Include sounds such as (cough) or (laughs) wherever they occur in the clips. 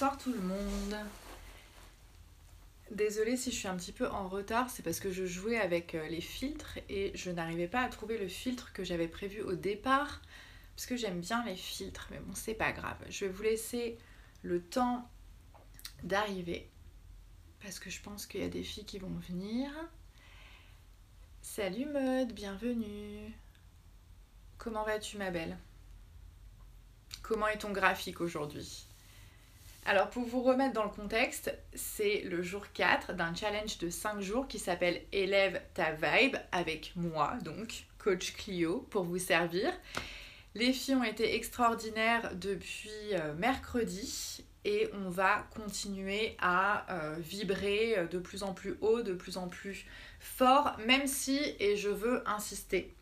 Bonsoir tout le monde. Désolée si je suis un petit peu en retard, c'est parce que je jouais avec euh, les filtres et je n'arrivais pas à trouver le filtre que j'avais prévu au départ parce que j'aime bien les filtres, mais bon, c'est pas grave. Je vais vous laisser le temps d'arriver parce que je pense qu'il y a des filles qui vont venir. Salut mode, bienvenue. Comment vas-tu ma belle? Comment est ton graphique aujourd'hui? Alors pour vous remettre dans le contexte, c'est le jour 4 d'un challenge de 5 jours qui s'appelle Élève ta vibe avec moi, donc coach Clio, pour vous servir. Les filles ont été extraordinaires depuis euh, mercredi et on va continuer à euh, vibrer de plus en plus haut, de plus en plus fort, même si, et je veux insister,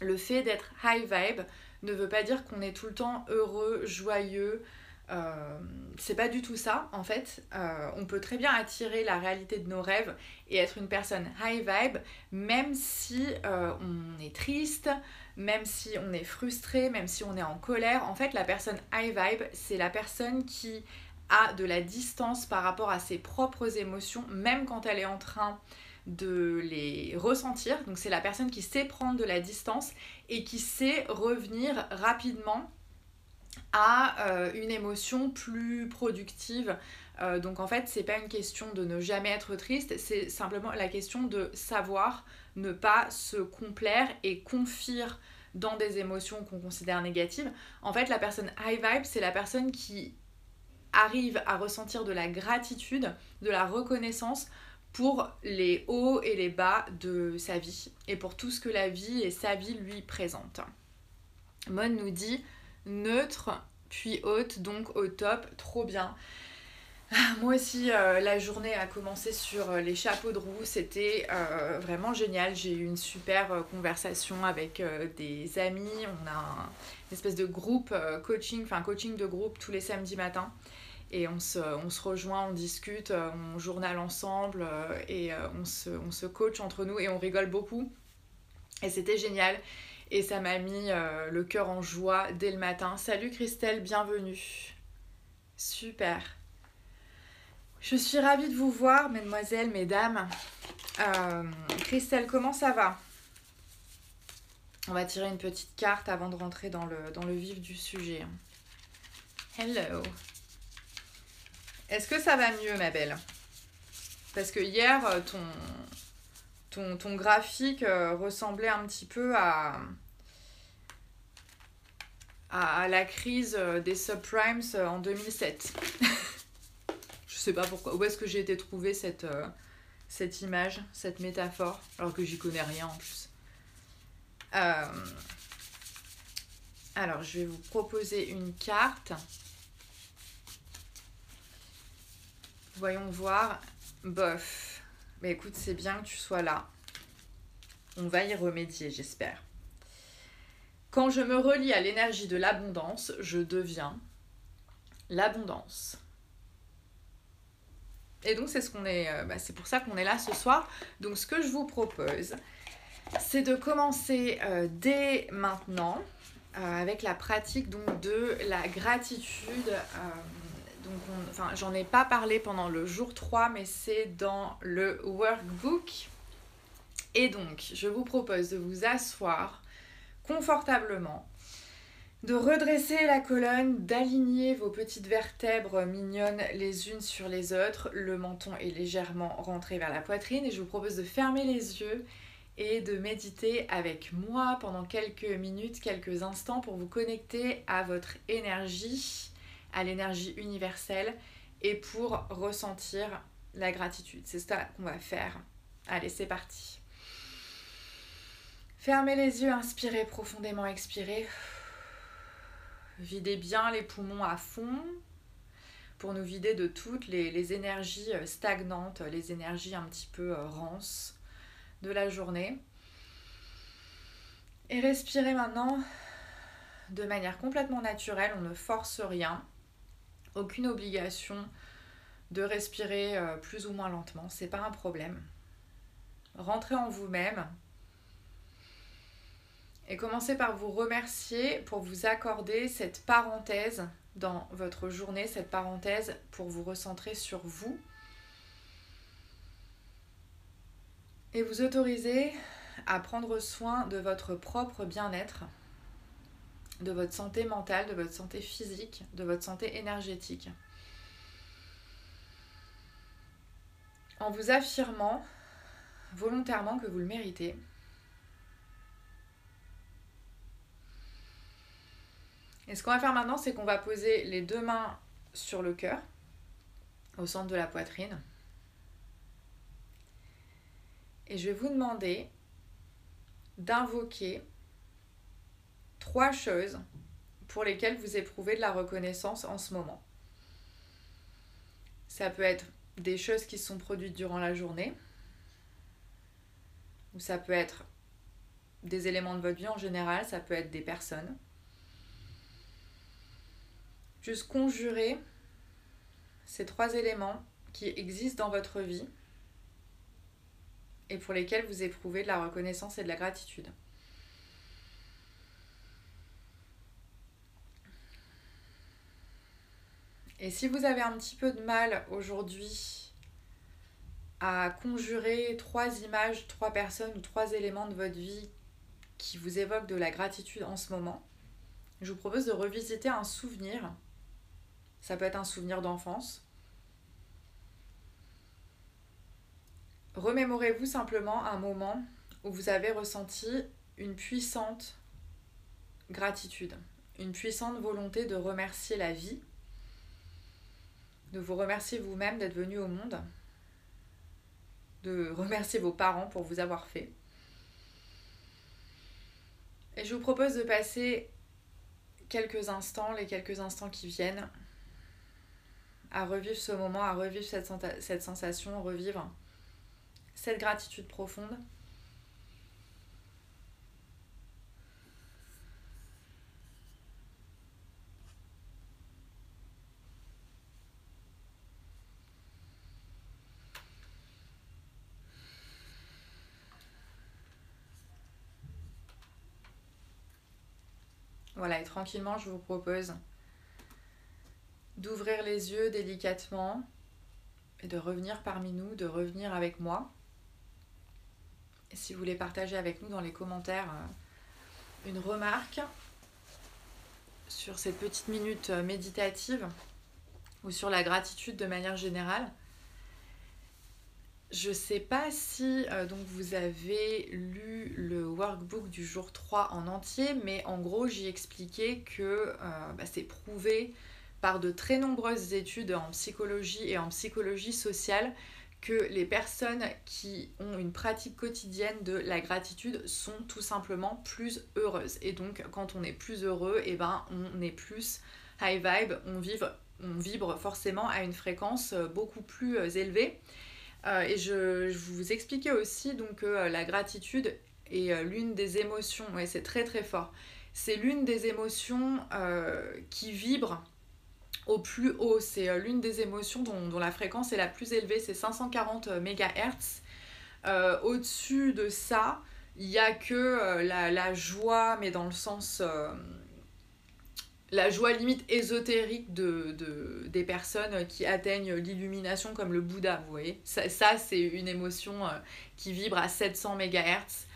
le fait d'être high vibe ne veut pas dire qu'on est tout le temps heureux, joyeux, euh, c'est pas du tout ça en fait. Euh, on peut très bien attirer la réalité de nos rêves et être une personne high vibe, même si euh, on est triste, même si on est frustré, même si on est en colère. En fait, la personne high vibe, c'est la personne qui a de la distance par rapport à ses propres émotions, même quand elle est en train de les ressentir. Donc c'est la personne qui sait prendre de la distance et qui sait revenir rapidement à euh, une émotion plus productive. Euh, donc en fait, c'est pas une question de ne jamais être triste, c'est simplement la question de savoir ne pas se complaire et confier dans des émotions qu'on considère négatives. En fait, la personne high vibe, c'est la personne qui arrive à ressentir de la gratitude, de la reconnaissance pour les hauts et les bas de sa vie et pour tout ce que la vie et sa vie lui présentent. Mon nous dit neutre, puis haute, donc au top, trop bien. Moi aussi, euh, la journée a commencé sur euh, les chapeaux de roue, c'était euh, vraiment génial. J'ai eu une super conversation avec des amis. On a une espèce de groupe coaching, enfin coaching de groupe tous les samedis matins. Et on se, on se rejoint, on discute, on journale ensemble et on se, on se coach entre nous et on rigole beaucoup. Et c'était génial. Et ça m'a mis euh, le cœur en joie dès le matin. Salut Christelle, bienvenue. Super. Je suis ravie de vous voir, mesdemoiselles, mesdames. Euh, Christelle, comment ça va? On va tirer une petite carte avant de rentrer dans le, dans le vif du sujet. Hello. Est-ce que ça va mieux, ma belle? Parce que hier, euh, ton, ton, ton graphique ressemblait un petit peu à, à, la crise euh, des subprimes euh, en 2007. (laughs) je sais pas pourquoi. Où est-ce que j'ai été trouver cette, euh, cette image, cette métaphore, alors que j'y connais rien en plus. Alors, je vais vous proposer une carte. Voyons voir. Bof. Mais écoute, c'est bien que tu sois là. On va y remédier, j'espère. Quand je me relie à l'énergie de l'abondance, je deviens l'abondance. Et donc c'est ce qu'on est, euh, bah, c'est pour ça qu'on est là ce soir. Donc ce que je vous propose, c'est de commencer euh, dès maintenant euh, avec la pratique donc de la gratitude. donc enfin, j'en ai pas parlé pendant le jour 3, mais c'est dans le workbook. Et donc, je vous propose de vous asseoir confortablement, de redresser la colonne, d'aligner vos petites vertèbres mignonnes les unes sur les autres. Le menton est légèrement rentré vers la poitrine et je vous propose de fermer les yeux et de méditer avec moi pendant quelques minutes, quelques instants pour vous connecter à votre énergie, à l'énergie universelle et pour ressentir la gratitude. C'est ça qu'on va faire. Allez, c'est parti. Fermez les yeux, inspirez profondément, expirez. Videz bien les poumons à fond pour nous vider de toutes les, énergies euh, stagnantes, les énergies un petit peu euh, rances de la journée. Et respirez maintenant de manière complètement naturelle, on ne force rien, aucune obligation de respirer euh, plus ou moins lentement, c'est pas un problème. Rentrez en vous-même, et commencez par vous remercier pour vous accorder cette parenthèse dans votre journée cette parenthèse pour vous recentrer sur vous et vous autoriser à prendre soin de votre propre bien-être, de votre santé mentale, de votre santé physique, de votre santé énergétique. En vous affirmant volontairement que vous le méritez. Et ce qu'on va faire maintenant, c'est qu'on va poser les deux mains sur le cœur, au centre de la poitrine. Et je vais vous demander d'invoquer trois choses pour lesquelles vous éprouvez de la reconnaissance en ce moment. Ça peut être des choses qui sont produites durant la journée, ou ça peut être des éléments de votre vie en général, ça peut être des personnes. Juste conjurer ces trois éléments qui existent dans votre vie et pour lesquels vous éprouvez de la reconnaissance et de la gratitude. Et si vous avez un petit peu de mal aujourd'hui à conjurer trois images, trois personnes ou trois éléments de votre vie qui vous évoquent de la gratitude en ce moment, je vous propose de revisiter un souvenir. Ça peut être un souvenir d'enfance, Remémorez-vous simplement un moment où vous avez ressenti une puissante gratitude, une puissante volonté de remercier la vie, de vous remercier vous-même d'être venu au monde, de remercier vos parents pour vous avoir fait. Et je vous propose de passer quelques instants, les quelques instants qui viennent, à revivre ce moment, à revivre cette, cette sensation, revivre cette gratitude profonde. Voilà, et tranquillement, je vous propose d'ouvrir les yeux délicatement et de revenir parmi nous, de revenir avec moi si vous voulez partager avec nous dans les commentaires euh, une remarque sur cette petite minute euh, méditative ou sur la gratitude de manière générale. Je ne sais pas si euh, donc vous avez lu le workbook du jour 3 en entier, mais en gros j'y expliquais que bah, c'est prouvé par de très nombreuses études en psychologie et en psychologie sociale que les personnes qui ont une pratique quotidienne de la gratitude sont tout simplement plus heureuses. Et donc quand on est plus heureux, et eh ben on est plus high vibe, on vibre, forcément à une fréquence euh, beaucoup plus euh, élevée. Euh, et je, vous expliquais aussi donc que la gratitude est l'une des émotions, et c'est très très fort, c'est l'une des émotions qui vibre au plus haut. C'est euh, l'une des émotions dont, la fréquence est la plus élevée, c'est 540 MHz. Euh, au-dessus de ça, il n'y a que euh, la, joie, mais dans le sens... la joie limite ésotérique de, des personnes qui atteignent l'illumination comme le Bouddha, vous voyez. Ça, ça c'est une émotion qui vibre à 700 MHz.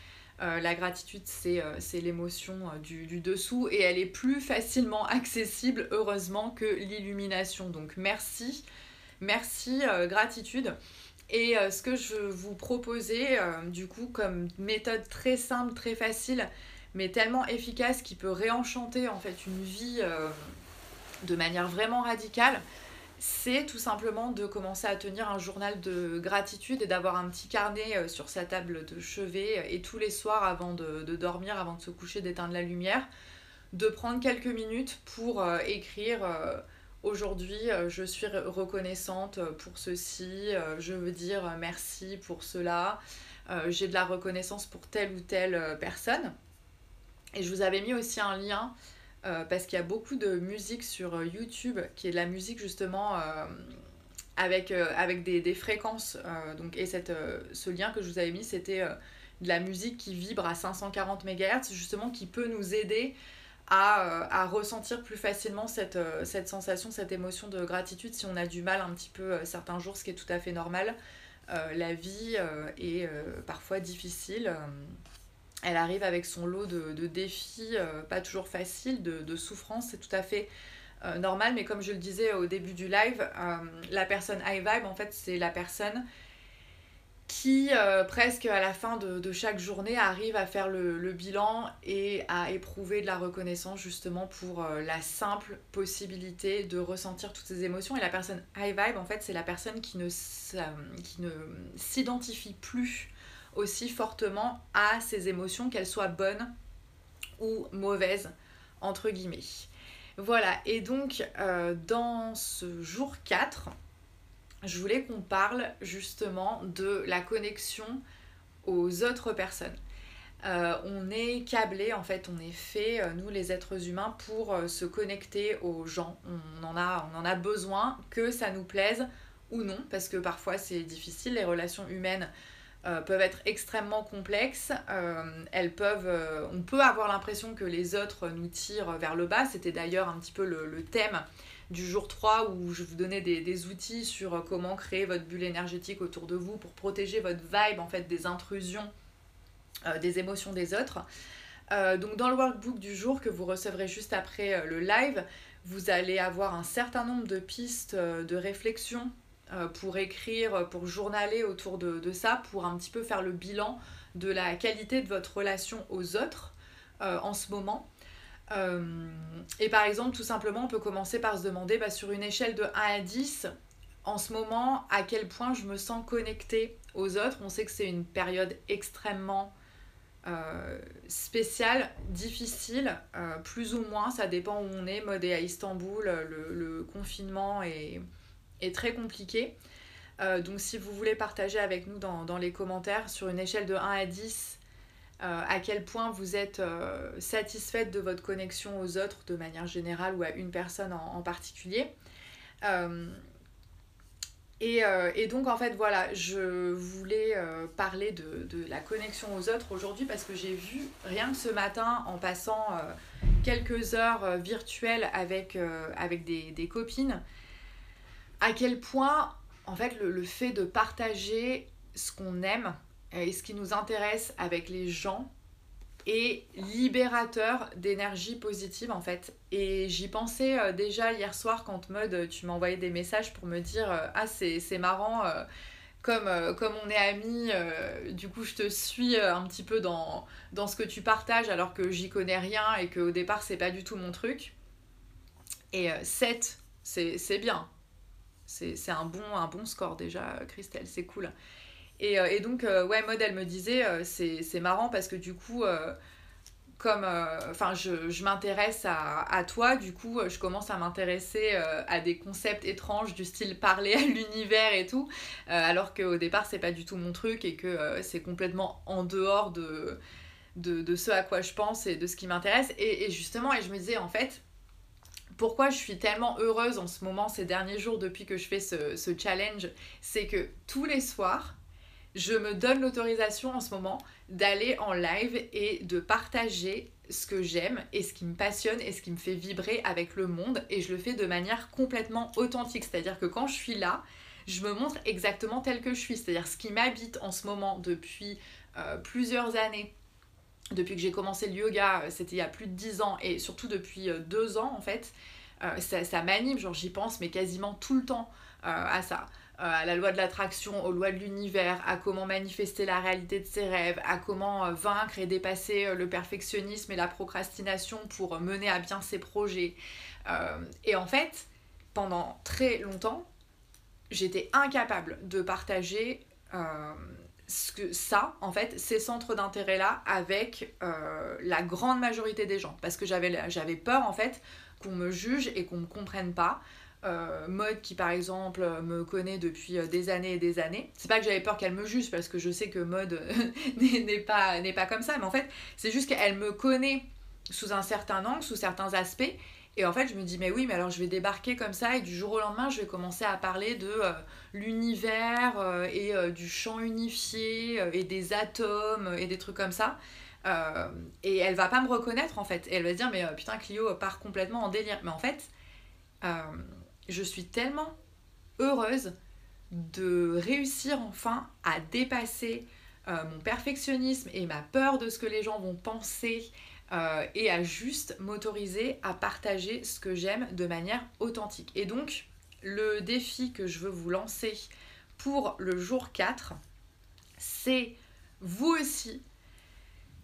Euh, la gratitude, c'est euh, l'émotion euh, du, dessous et elle est plus facilement (laughs) accessible, heureusement, que l'illumination. Donc merci, merci, gratitude. Et ce que je vous proposais, du coup, comme méthode très simple, très facile, mais tellement efficace qui peut réenchanter en fait une vie de manière vraiment radicale, c'est tout simplement de commencer à tenir un journal de gratitude et d'avoir un petit carnet euh, sur sa table de chevet euh, et tous les soirs avant de, dormir, avant de se coucher, d'éteindre la lumière, de prendre quelques minutes pour euh, écrire aujourd'hui je suis reconnaissante pour ceci, je veux dire merci pour cela, j'ai de la reconnaissance pour telle ou telle personne. Et je vous avais mis aussi un lien euh, parce qu'il y a beaucoup de musique sur euh, YouTube qui est de la musique justement euh, avec, avec des, fréquences. donc, et cette, ce lien que je vous avais mis, c'était de la musique qui vibre à 540 MHz, justement qui peut nous aider à, ressentir plus facilement cette, cette, sensation, cette émotion de gratitude si on a du mal un petit peu certains jours, ce qui est tout à fait normal. la vie est parfois difficile. Elle arrive avec son lot de, défis, pas toujours faciles, de, de souffrances, c'est tout à fait euh, normal, mais comme je le disais au début du live, euh, la personne high vibe, en fait, c'est la personne qui, euh, presque à la fin de, chaque journée, arrive à faire le, bilan et à éprouver de la reconnaissance justement pour la simple possibilité de ressentir toutes ces émotions. Et la personne high vibe, en fait, c'est la personne qui ne, qui ne s'identifie plus aussi fortement à ces émotions, qu'elles soient bonnes ou mauvaises, entre guillemets. Voilà, et donc euh, dans ce jour 4, je voulais qu'on parle justement de la connexion aux autres personnes. Euh, on est câblé, en fait, on est fait, euh, nous les êtres humains, pour se connecter aux gens. On en, a, on en a besoin, que ça nous plaise ou non, parce que parfois c'est difficile, les relations humaines euh, peuvent être extrêmement complexes. Euh, elles peuvent, euh, on peut avoir l'impression que les autres nous tirent vers le bas. C'était d'ailleurs un petit peu le, thème du jour 3 où je vous donnais des, outils sur comment créer votre bulle énergétique autour de vous pour protéger votre vibe en fait des intrusions des émotions des autres. donc dans le workbook du jour que vous recevrez juste après le live, vous allez avoir un certain nombre de pistes de réflexion pour écrire, pour journaler autour de, ça, pour un petit peu faire le bilan de la qualité de votre relation aux autres euh, en ce moment. Euh, et par exemple, tout simplement, on peut commencer par se demander bah, sur une échelle de 1 à 10, en ce moment, à quel point je me sens connectée aux autres? On sait que c'est une période extrêmement spéciale, difficile, plus ou moins, ça dépend où on est. Mode à Istanbul, le, le confinement est est très compliqué. Euh, donc si vous voulez partager avec nous dans, les commentaires sur une échelle de 1 à 10 euh, à quel point vous êtes euh, satisfaite de votre connexion aux autres de manière générale ou à une personne en, particulier. Et, donc en fait voilà, je voulais parler de, la connexion aux autres aujourd'hui parce que j'ai vu rien que ce matin en passant quelques heures virtuelles avec, avec des copines, à quel point, en fait, le, fait de partager ce qu'on aime et ce qui nous intéresse avec les gens est libérateur d'énergie positive en fait. Et j'y pensais euh, déjà hier soir quand mode tu m'as envoyé des messages pour me dire euh, ah c'est marrant euh, comme, comme on est amis, du coup je te suis un petit peu dans, dans ce que tu partages alors que j'y connais rien et qu'au départ c'est pas du tout mon truc. Et 7, c'est bien. C'est un bon, un bon score déjà, Christelle, c'est cool. Et, euh, et donc, euh, ouais, Maud, elle me disait, euh, c'est marrant parce que du coup, comme enfin je, je m'intéresse à, à, toi, du coup, je commence à m'intéresser à des concepts étranges du style (laughs) parler à l'univers et tout, alors qu'au départ, c'est pas du tout mon truc et que c'est complètement en dehors de, de, de, ce à quoi je pense et de ce qui m'intéresse. Et, et justement, et je me disais, en fait, pourquoi je suis tellement heureuse en ce moment, ces derniers jours, depuis que je fais ce, challenge, c'est que tous les soirs, je me donne l'autorisation en ce moment d'aller en live et de partager ce que j'aime et ce qui me passionne et ce qui me fait vibrer avec le monde et je le fais de manière complètement authentique. C'est-à-dire que quand je suis là, je me montre exactement tel que je suis. C'est-à-dire ce qui m'habite en ce moment depuis euh, plusieurs années depuis que j'ai commencé le yoga, euh, c'était il y a plus de 10 ans, et surtout depuis 2 euh, ans en fait, euh, ça, ça m'anime, genre j'y pense, mais quasiment tout le temps à ça. à la loi de l'attraction, aux lois de l'univers, à comment manifester la réalité de ses rêves, à comment vaincre et dépasser le perfectionnisme et la procrastination pour mener à bien ses projets. et en fait, pendant très longtemps, j'étais incapable de partager ce que ça, en fait, ces centres d'intérêt-là avec euh, la grande majorité des gens. Parce que j'avais peur, en fait, qu'on me juge et qu'on me comprenne pas. Euh, mode qui par exemple me connaît depuis euh, des années et des années. C'est pas que j'avais peur qu'elle me juge parce que je sais que mode (laughs) n'est pas, pas comme ça, mais en fait c'est juste qu'elle me connaît sous un certain angle, sous certains aspects, et en fait, je me dis, mais oui, mais alors je vais débarquer comme ça et du jour au lendemain, je vais commencer à parler de euh, l'univers euh, et euh, du champ unifié et des atomes et des trucs comme ça. et elle va pas me reconnaître en fait. Et elle va se dire, mais putain, Clio part complètement en délire. Mais en fait, je suis tellement heureuse de réussir enfin à dépasser mon perfectionnisme et ma peur de ce que les gens vont penser euh, et à juste m'autoriser à partager ce que j'aime de manière authentique. Et donc, le défi que je veux vous lancer pour le jour 4, c'est vous aussi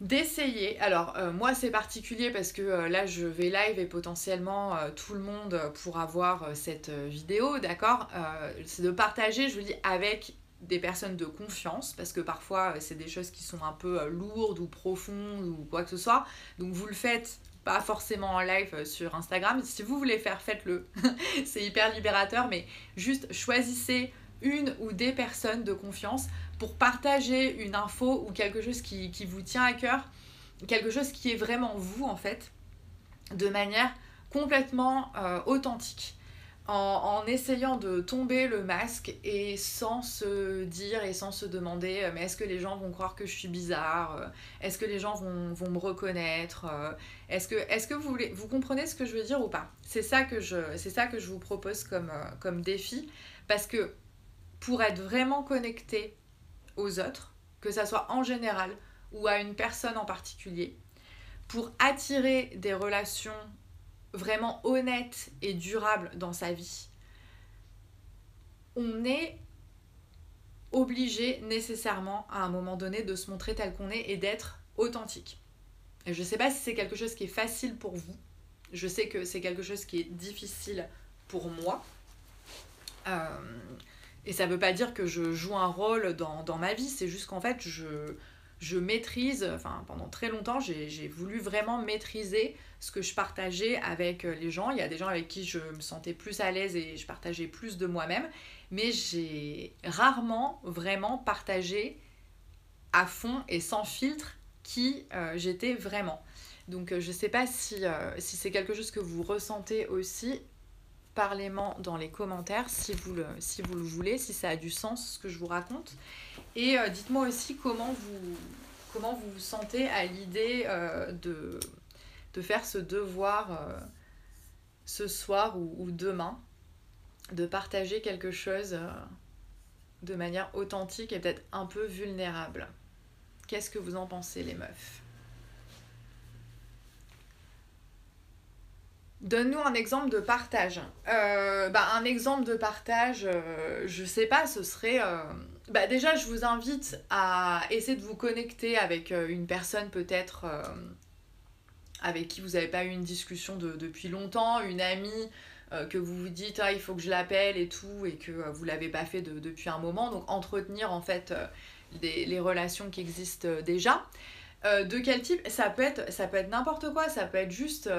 d'essayer. Alors euh, moi c'est particulier parce que euh, là je vais live et potentiellement tout le monde pourra voir cette vidéo, d'accord C'est de partager, je vous dis, avec des personnes de confiance, parce que parfois euh, c'est des choses qui sont un peu euh, lourdes ou profondes ou quoi que ce soit. Donc vous le faites pas forcément en live euh, sur Instagram. Si vous voulez faire, faites-le. (laughs) c'est hyper libérateur, mais juste choisissez une ou des personnes de confiance pour partager une info ou quelque chose qui, vous tient à cœur, quelque chose qui est vraiment vous en fait, de manière complètement authentique en, essayant de tomber le masque et sans se dire et sans se demander euh, mais est-ce que les gens vont croire que je suis bizarre euh, Est-ce que les gens vont, me reconnaître euh, Est-ce que, est que vous, voulez, vous comprenez ce que je veux dire ou pas? C'est ça, que je, ça que je vous propose comme, comme défi parce que pour être vraiment connecté aux autres, que ça soit en général ou à une personne en particulier, pour attirer des relations vraiment honnête et durable dans sa vie, on est obligé nécessairement à un moment donné de se montrer tel qu'on est et d'être authentique. Et je ne sais pas si c'est quelque chose qui est facile pour vous. Je sais que c'est quelque chose qui est difficile pour moi. Euh, et ça ne veut pas dire que je joue un rôle dans, dans ma vie, c'est juste qu'en fait, je, je maîtrise, enfin pendant très longtemps, j'ai voulu vraiment maîtriser ce que je partageais avec euh, les gens. Il y a des gens avec qui je me sentais plus à l'aise et je partageais plus de moi-même, mais j'ai rarement vraiment partagé à fond et sans filtre qui euh, j'étais vraiment. Donc euh, je ne sais pas si, si c'est quelque chose que vous ressentez aussi. Parlez-moi dans les commentaires si vous, le, si vous le voulez, si ça a du sens ce que je vous raconte. Et dites-moi aussi comment vous, comment vous vous sentez à l'idée de, de faire ce devoir euh, ce soir ou, demain, de partager quelque chose de manière authentique et peut-être un peu vulnérable. Qu'est-ce que vous en pensez les meufs? Donne-nous un exemple de partage. bah, un exemple de partage, je sais pas, ce serait bah déjà, je vous invite à essayer de vous connecter avec euh, une personne peut-être euh, avec qui vous n'avez pas eu une discussion depuis longtemps, une amie euh, que vous vous dites ah, il faut que je l'appelle et tout et que vous l'avez pas fait depuis un moment. Donc entretenir en fait les relations qui existent déjà. de quel type? Ça peut être ça peut être n'importe quoi, ça peut être juste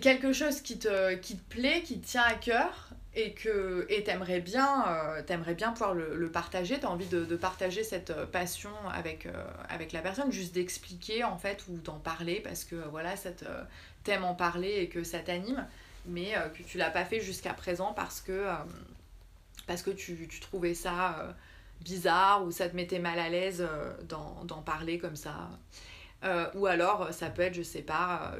quelque chose qui te, qui te plaît, qui te tient à cœur et que et t'aimerais bien euh, t'aimerais bien pouvoir le, le partager. T'as envie de, de, partager cette euh, passion avec, euh, avec la personne juste d'expliquer en fait ou d'en parler parce que voilà ça t'aimes en parler et que ça t'anime mais que tu l'as pas fait jusqu'à présent parce que parce que tu, tu trouvais ça bizarre ou ça te mettait mal à l'aise d'en parler comme ça. Ou alors ça peut être je sais pas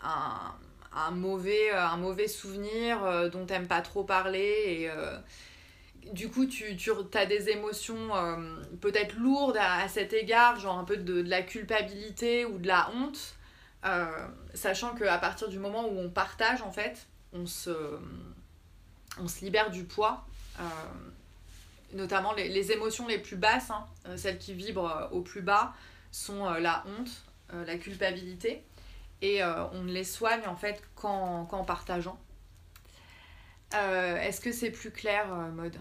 un un mauvais, euh, un mauvais souvenir euh, dont t'aimes pas trop parler et euh, du coup tu, tu as des émotions peut-être lourdes à, cet égard, genre un peu de, la culpabilité ou de la honte, sachant qu'à partir du moment où on partage en fait, on se, on se libère du poids. notamment les, émotions les plus basses, hein, celles qui vibrent au plus bas, sont la honte, la culpabilité et euh, on les soigne en fait qu'en partageant. Euh, est-ce que c'est plus clair, euh, mode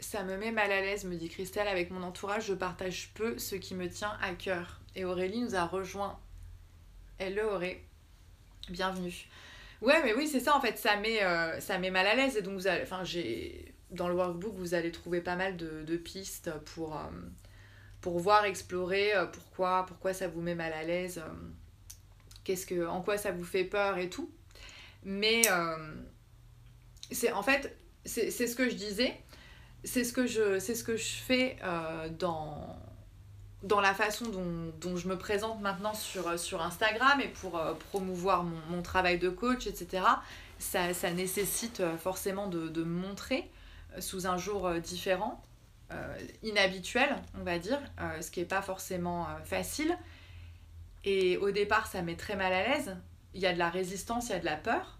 Ça me met mal à l'aise, me dit Christelle. Avec mon entourage, je partage peu ce qui me tient à cœur. Et Aurélie nous a rejoint. Elle le aurait. Bienvenue. Ouais, mais oui, c'est ça en fait. Ça met, ça met mal à l'aise. Et donc, vous allez, enfin, j'ai dans le workbook, vous allez trouver pas mal de pistes pour pour voir, explorer euh, pourquoi, pourquoi ça vous met mal à l'aise, euh, qu'est-ce que, en quoi ça vous fait peur et tout. Mais euh, c'est en fait, c'est ce que je disais. c'est ce, que je, ce que je fais dans, dans la façon dont, dont, je me présente maintenant sur, sur Instagram et pour promouvoir mon, mon, travail de coach, etc. Ça, ça nécessite forcément de, de montrer sous un jour différent, inhabituel, on va dire, ce qui n'est pas forcément facile. Et au départ, ça met très mal à l'aise. Il y a de la résistance, il y a de la peur.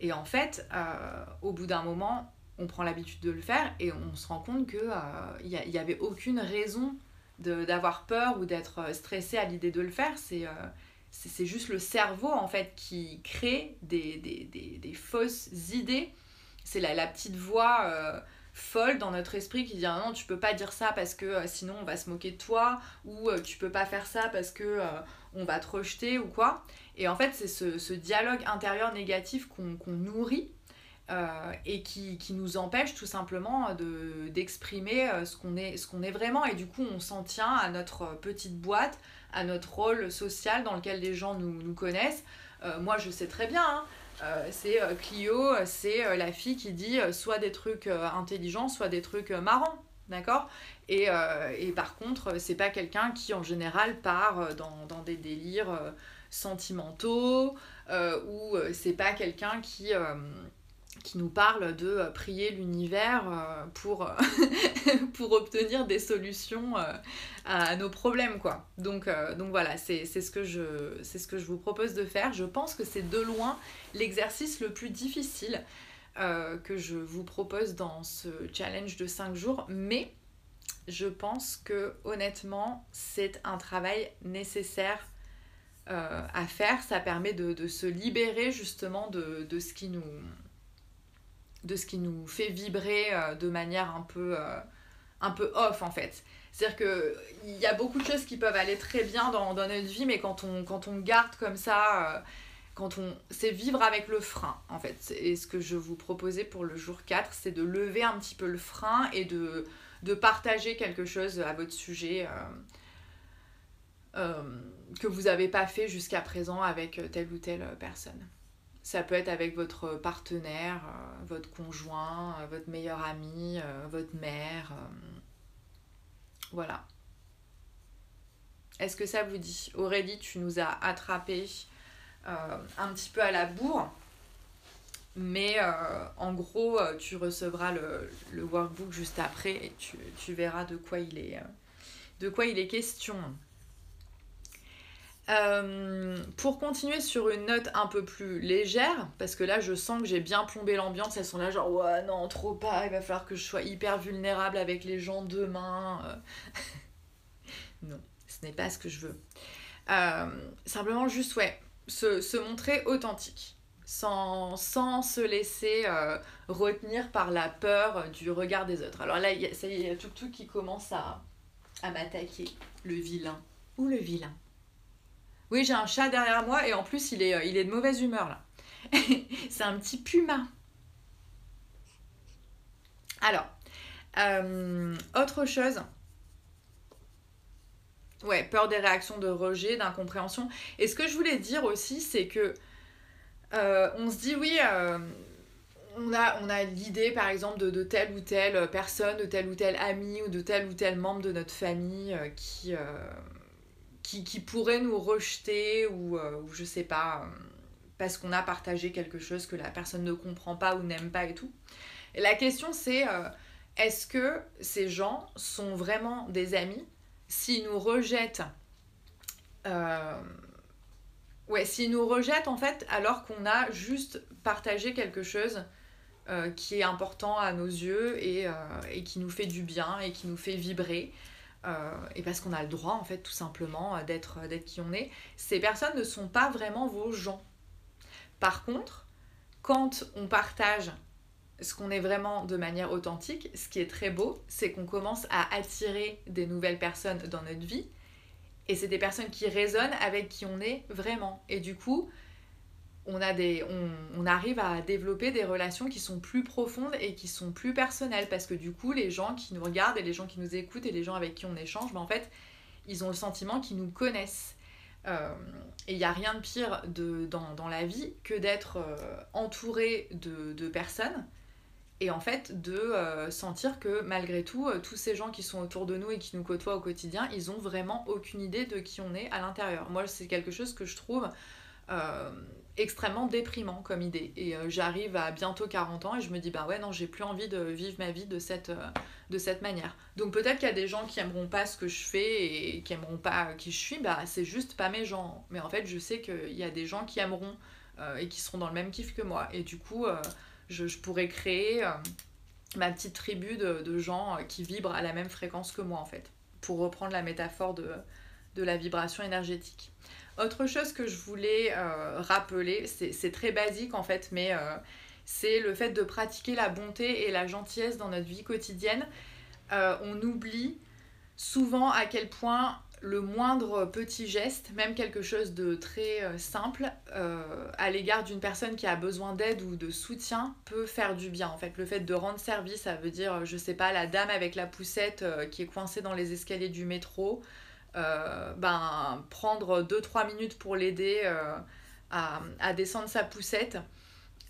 Et en fait, au bout d'un moment, on prend l'habitude de le faire et on se rend compte qu'il n'y euh, avait aucune raison d'avoir peur ou d'être euh, stressé à l'idée de le faire. C'est euh, juste le cerveau en fait qui crée des, des, des, des fausses idées. C'est la, la, petite voix folle dans notre esprit qui dit ah non tu peux pas dire ça parce que sinon on va se moquer de toi ou tu peux pas faire ça parce que on va te rejeter ou quoi. Et en fait c'est ce, ce, dialogue intérieur négatif qu'on nourrit euh, et qui, qui, nous empêche tout simplement d'exprimer de, euh, ce qu'on est, est vraiment. Et du coup, on s'en tient à notre petite boîte, à notre rôle social dans lequel les gens nous, nous connaissent. Euh, moi, je sais très bien, hein, c'est Clio, c'est la fille qui dit soit des trucs intelligents, soit des trucs marrants. D'accord? Et, et, par contre, c'est pas quelqu'un qui en général part dans, dans des délires sentimentaux, ou c'est pas quelqu'un qui qui nous parle de euh, prier l'univers euh, pour, euh, (laughs) pour obtenir des solutions à nos problèmes quoi. Donc, donc voilà, c'est ce, que je, ce que je vous propose de faire. Je pense que c'est de loin l'exercice le plus difficile que je vous propose dans ce challenge de 5 jours, mais je pense que honnêtement c'est un travail nécessaire à faire. Ça permet de, de se libérer justement de, de ce qui nous de ce qui nous fait vibrer euh, de manière un peu, euh, un peu off en fait. C'est-à-dire qu'il y a beaucoup de choses qui peuvent aller très bien dans, dans notre vie, mais quand on, quand on garde comme ça, euh, quand on, c'est vivre avec le frein en fait. Et ce que je vous proposais pour le jour 4, c'est de lever un petit peu le frein et de, de partager quelque chose à votre sujet. que vous n'avez pas fait jusqu'à présent avec telle ou telle personne. Ça peut être avec votre partenaire, euh, votre conjoint, euh, votre meilleur ami, euh, votre mère. voilà. Est-ce que ça vous dit? Aurélie, tu nous as attrapé un petit peu à la bourre. Mais en gros, tu recevras le, le, workbook juste après et tu, tu verras de quoi il est, de quoi il est question. Euh, pour continuer sur une note un peu plus légère, parce que là je sens que j'ai bien plombé l'ambiance, elles sont là genre ouais non trop pas, il va falloir que je sois hyper vulnérable avec les gens demain. Euh. (laughs) non, ce n'est pas ce que je veux. Euh, simplement juste ouais, se, se montrer authentique. Sans, sans, se laisser retenir par la peur du regard des autres. Alors là, ça y est, il y a tout, tout qui commence à, à m'attaquer. Le vilain. Ou le vilain. Oui, j'ai un chat derrière moi et en plus, il est, euh, il est de mauvaise humeur là. (laughs) c'est un petit puma. Alors, euh, autre chose. Ouais, peur des réactions de rejet, d'incompréhension. Et ce que je voulais dire aussi, c'est que euh, on se dit oui, on a, l'idée par exemple de, telle ou telle personne, de tel ou tel ami ou de tel ou tel membre de notre famille qui, qui, qui pourrait nous rejeter ou, euh, ou je sais pas, euh, parce qu'on a partagé quelque chose que la personne ne comprend pas ou n'aime pas et tout. Et la question c'est euh, est-ce que ces gens sont vraiment des amis? S'ils nous rejettent, ouais, s'ils nous rejettent en fait alors qu'on a juste partagé quelque chose qui est important à nos yeux et, et, qui nous fait du bien et qui nous fait vibrer. Euh, et parce qu'on a le droit en fait tout simplement euh, d'être d'être qui on est, ces personnes ne sont pas vraiment vos gens. Par contre, quand on partage ce qu'on est vraiment de manière authentique, ce qui est très beau, c'est qu'on commence à attirer des nouvelles personnes dans notre vie. Et c'est des personnes qui résonnent avec qui on est vraiment. Et du coup, on, a des, on, arrive à développer des relations qui sont plus profondes et qui sont plus personnelles parce que du coup les gens qui nous regardent et les gens qui nous écoutent et les gens avec qui on échange, ben, en fait ils ont le sentiment qu'ils nous connaissent. Euh, et il n'y a rien de pire de, dans, dans la vie que d'être euh, entouré de, de, personnes et en fait de euh, sentir que malgré tout, tous ces gens qui sont autour de nous et qui nous côtoient au quotidien, ils ont vraiment aucune idée de qui on est à l'intérieur. Moi, c'est quelque chose que je trouve extrêmement déprimant comme idée. Et j'arrive à bientôt 40 ans et je me dis, bah ouais, non, j'ai plus envie de vivre ma vie de cette, de cette manière. Donc peut-être qu'il y a des gens qui aimeront pas ce que je fais et qui aimeront pas qui je suis, bah c'est juste pas mes gens. Mais en fait, je sais qu'il y a des gens qui aimeront et qui seront dans le même kiff que moi. Et du coup je, pourrais créer euh, ma petite tribu de, gens euh, qui vibrent à la même fréquence que moi en fait, pour reprendre la métaphore de, la vibration énergétique. Autre chose que je voulais euh, rappeler, c'est très basique en fait, mais c'est le fait de pratiquer la bonté et la gentillesse dans notre vie quotidienne. on oublie souvent à quel point le moindre petit geste, même quelque chose de très euh, simple, euh, à l'égard d'une personne qui a besoin d'aide ou de soutien, peut faire du bien. En fait, le fait de rendre service, ça veut dire, je sais pas, la dame avec la poussette euh, qui est coincée dans les escaliers du métro, ben, prendre 2-3 minutes pour l'aider à, à, descendre sa poussette.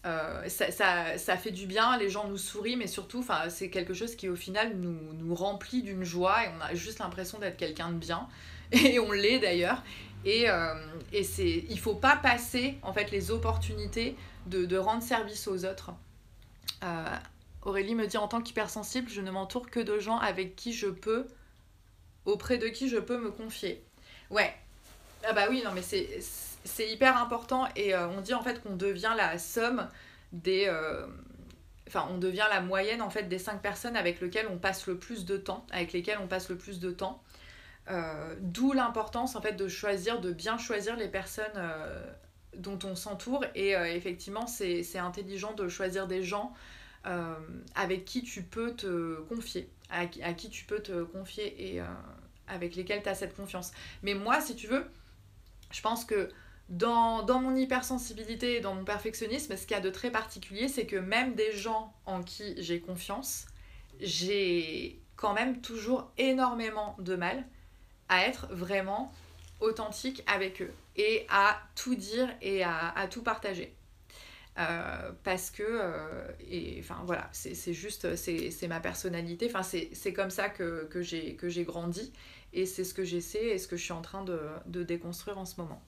Ça, ça, ça, fait du bien, les gens nous sourient, mais surtout, c'est quelque chose qui au final nous, nous remplit d'une joie et on a juste l'impression d'être quelqu'un de bien. (laughs) Et on l'est d'ailleurs. Et, euh, et c'est, il faut pas passer en fait les opportunités de, de rendre service aux autres. Euh, Aurélie me dit en tant qu'hypersensible, je ne m'entoure que de gens avec qui je peux, auprès de qui je peux me confier. Ouais. Ah bah oui, non mais c'est, hyper important et euh, on dit en fait qu'on devient la somme des... Euh, enfin, on devient la moyenne en fait des cinq personnes avec lesquelles on passe le plus de temps, avec lesquelles on passe le plus de temps. Euh, d'où l'importance en fait de choisir, de bien choisir les personnes dont on s'entoure et effectivement c'est intelligent de choisir des gens avec qui tu peux te confier, à, à qui tu peux te confier et avec lesquels tu as cette confiance. Mais moi, si tu veux, je pense que dans, mon hypersensibilité et dans mon perfectionnisme, ce qu'il y a de très particulier, c'est que même des gens en qui j'ai confiance, j'ai quand même toujours énormément de mal à être vraiment authentique avec eux et à tout dire et à, tout partager. Euh, parce que, euh, et enfin voilà, c'est juste, c'est ma personnalité, enfin c'est comme ça que, que j'ai grandi et c'est ce que j'essaie et ce que je suis en train de déconstruire en ce moment.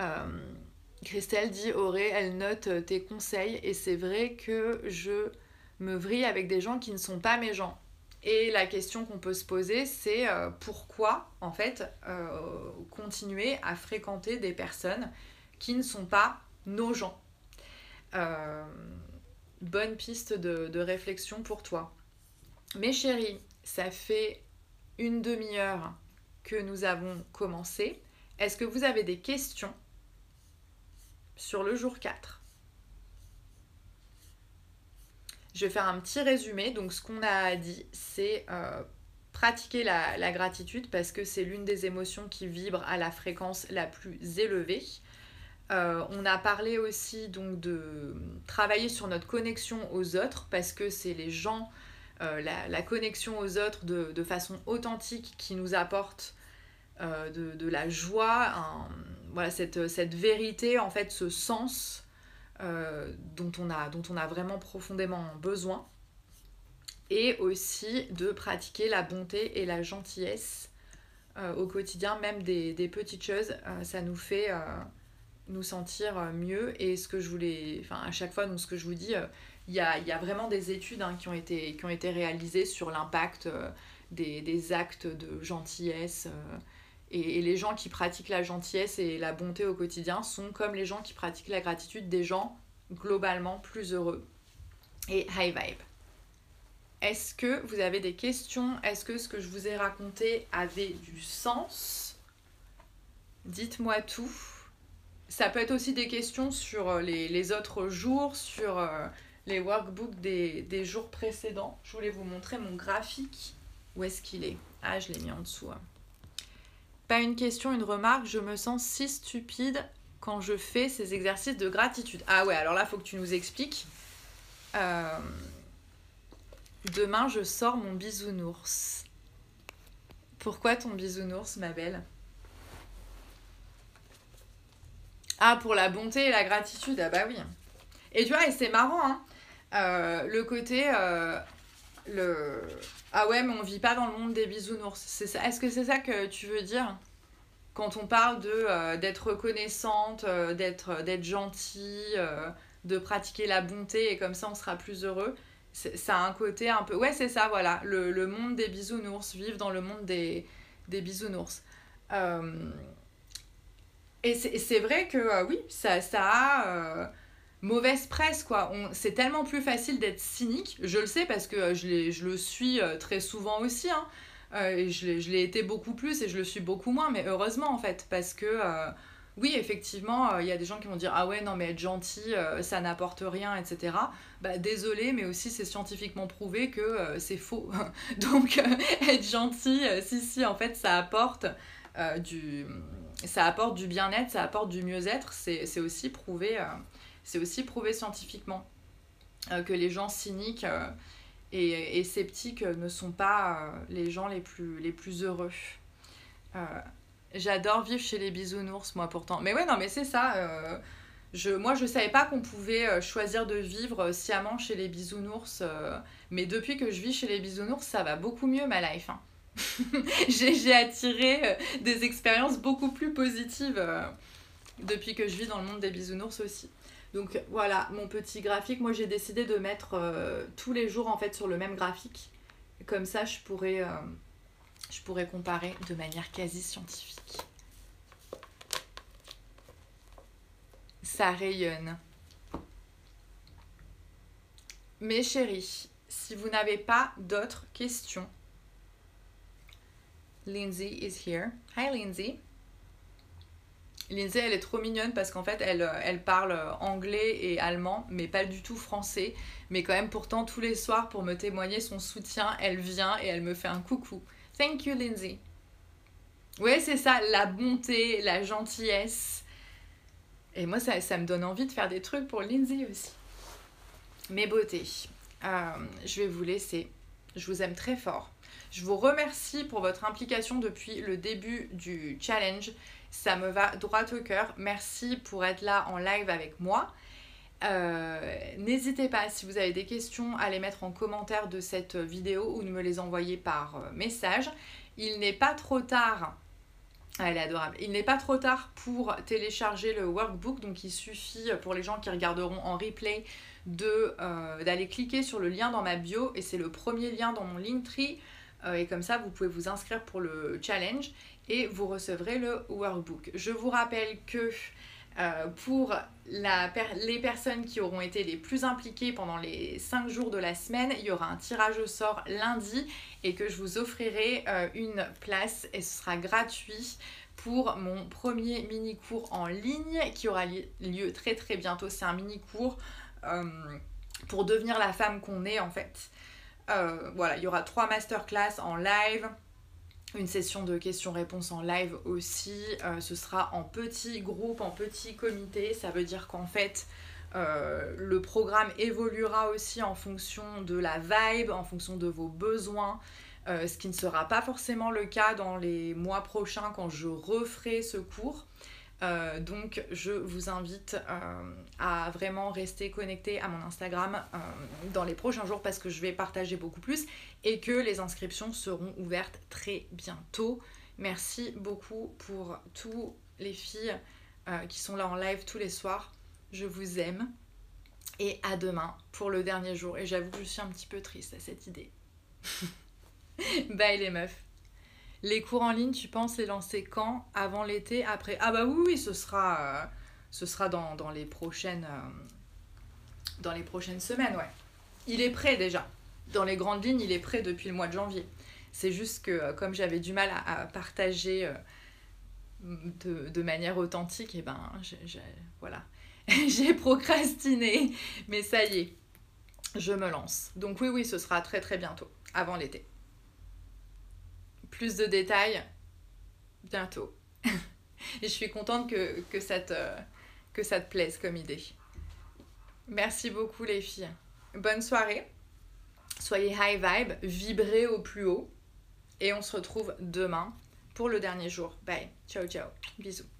Euh, Christelle dit Auré, elle note tes conseils et c'est vrai que je me vrille avec des gens qui ne sont pas mes gens. Et la question qu'on peut se poser, c'est pourquoi, en fait, continuer à fréquenter des personnes qui ne sont pas nos gens? Bonne piste de, réflexion pour toi. Mes chéris, ça fait une demi-heure que nous avons commencé. Est-ce que vous avez des questions sur le jour 4 Je vais faire un petit résumé. Donc ce qu'on a dit, c'est euh, pratiquer la, gratitude parce que c'est l'une des émotions qui vibre à la fréquence la plus élevée. Euh, on a parlé aussi donc de travailler sur notre connexion aux autres parce que c'est les gens, euh, la, connexion aux autres de, façon authentique qui nous apporte euh, de, la joie, voilà, cette, vérité, en fait, ce sens dont, on a, vraiment profondément besoin. Et aussi de pratiquer la bonté et la gentillesse au quotidien, même des petites choses, ça nous fait nous sentir mieux. Et ce que je voulais, enfin à chaque fois, donc ce que je vous dis, il y a, y, a, vraiment des études hein, qui, ont été, qui ont été réalisées sur l'impact des, des, actes de gentillesse et, les gens qui pratiquent la gentillesse et la bonté au quotidien sont comme les gens qui pratiquent la gratitude, des gens globalement plus heureux et high vibe. Est-ce que vous avez des questions? Est-ce que ce que je vous ai raconté avait du sens? Dites-moi tout. Ça peut être aussi des questions sur euh, les, autres jours, sur euh, les workbooks des, des, jours précédents. Je voulais vous montrer mon graphique. Où est-ce qu'il est? Ah, je l'ai mis en dessous. Hein. Pas une question, une remarque, je me sens si stupide quand je fais ces exercices de gratitude. Ah ouais, alors là, il faut que tu nous expliques. Euh, demain, je sors mon bisounours. Pourquoi ton bisounours, ma belle? Ah, pour la bonté et la gratitude, ah bah oui. Et tu vois, et c'est marrant, hein le côté le ah ouais mais on vit pas dans le monde des bisounours. C'est est-ce que c'est ça que tu veux dire? Quand on parle de d'être reconnaissante d'être d'être gentil de pratiquer la bonté et comme ça on sera plus heureux ça a un côté un peu ouais c'est ça voilà. Le, monde des bisounours vivre dans le monde des, des bisounours et c'est vrai que oui ça, ça a mauvaise presse, quoi. C'est tellement plus facile d'être cynique. Je le sais parce que euh, je, je le suis euh, très souvent aussi. Hein. Euh, je l'ai été beaucoup plus et je le suis beaucoup moins, mais heureusement en fait, parce que oui, effectivement, il y a des gens qui vont dire Ah ouais, non, mais être gentil, ça n'apporte rien, etc. Bah, désolé, mais aussi c'est scientifiquement prouvé que c'est faux. (laughs) Donc, être gentil, si, si, en fait, ça apporte du. Ça apporte du bien-être, ça apporte du mieux-être, c'est aussi prouvé c'est aussi prouvé scientifiquement euh, que les gens cyniques euh, et, sceptiques ne sont pas euh, les gens les plus, les plus heureux. J'adore vivre chez les bisounours, moi pourtant. Mais ouais, non, mais c'est ça. Je, moi, je savais pas qu'on pouvait choisir de vivre sciemment chez les bisounours. mais depuis que je vis chez les bisounours, ça va beaucoup mieux ma life. Hein. (laughs) j'ai attiré des expériences beaucoup plus positives depuis que je vis dans le monde des bisounours aussi. Donc voilà, mon petit graphique. Moi, j'ai décidé de mettre euh, tous les jours en fait sur le même graphique. Comme ça, je pourrais, euh, je pourrais comparer de manière quasi scientifique. Ça rayonne. Mes chéris, si vous n'avez pas d'autres questions, Lindsay is here. Hi Lindsay. Lindsay, elle est trop mignonne parce qu'en fait, elle, euh, elle parle anglais et allemand, mais pas du tout français. Mais quand même, pourtant, tous les soirs, pour me témoigner son soutien, elle vient et elle me fait un coucou. Thank you, Lindsay. Ouais, c'est ça, la bonté, la gentillesse. Et moi, ça, ça, me donne envie de faire des trucs pour Lindsay aussi. Mes beautés. Euh, je vais vous laisser. Je vous aime très fort. Je vous remercie pour votre implication depuis le début du challenge. Ça me va droit au cœur. Merci pour être là en live avec moi. Euh, n'hésitez pas, si vous avez des questions, à les mettre en commentaire de cette vidéo ou de me les envoyer par euh, message. Il n'est pas trop tard. Ah, elle est adorable. Il n'est pas trop tard pour télécharger le workbook, donc il suffit pour les gens qui regarderont en replay euh, d'aller cliquer sur le lien dans ma bio et c'est le premier lien dans mon Linktree et comme ça vous pouvez vous inscrire pour le challenge et vous recevrez le workbook. Je vous rappelle que euh, pour les personnes qui auront été les plus impliquées pendant les 5 jours de la semaine, il y aura un tirage au sort lundi et que je vous offrirai euh, une place et ce sera gratuit pour mon premier mini-cours en ligne qui aura lieu très très bientôt. C'est un mini-cours euh, pour devenir la femme qu'on est en fait. Voilà, il y aura trois masterclass en live une session de questions-réponses en live aussi. Euh, ce sera en petit groupe, en petit comité. Ça veut dire qu'en fait, euh, le programme évoluera aussi en fonction de la vibe, en fonction de vos besoins. Euh, ce qui ne sera pas forcément le cas dans les mois prochains quand je referai ce cours. Euh, donc je vous invite euh, à vraiment rester connecté à mon Instagram euh, dans les prochains jours parce que je vais partager beaucoup plus et que les inscriptions seront ouvertes très bientôt. Merci beaucoup pour tous les filles qui sont là en live tous les soirs. Je vous aime et à demain pour le dernier jour. Et j'avoue que je suis un petit peu triste à cette idée. (laughs) Bye les meufs. Les cours en ligne, tu penses les lancer quand? Avant l'été? Après? Ah bah oui, oui, ce sera, euh, ce sera dans, les prochaines, euh, dans les prochaines semaines, ouais. Il est prêt déjà. Dans les grandes lignes, il est prêt depuis le mois de janvier. C'est juste que euh, comme j'avais du mal à, partager de, manière authentique, et eh ben voilà. (laughs) j'ai procrastiné. Mais ça y est, je me lance. Donc oui, oui, ce sera très très bientôt, avant l'été plus de détails bientôt. (laughs) Et je suis contente que, ça te, ça te plaise comme idée. Merci beaucoup les filles. Bonne soirée. Soyez high vibe, vibrez au plus haut. Et on se retrouve demain pour le dernier jour. Bye. Ciao, ciao. Bisous.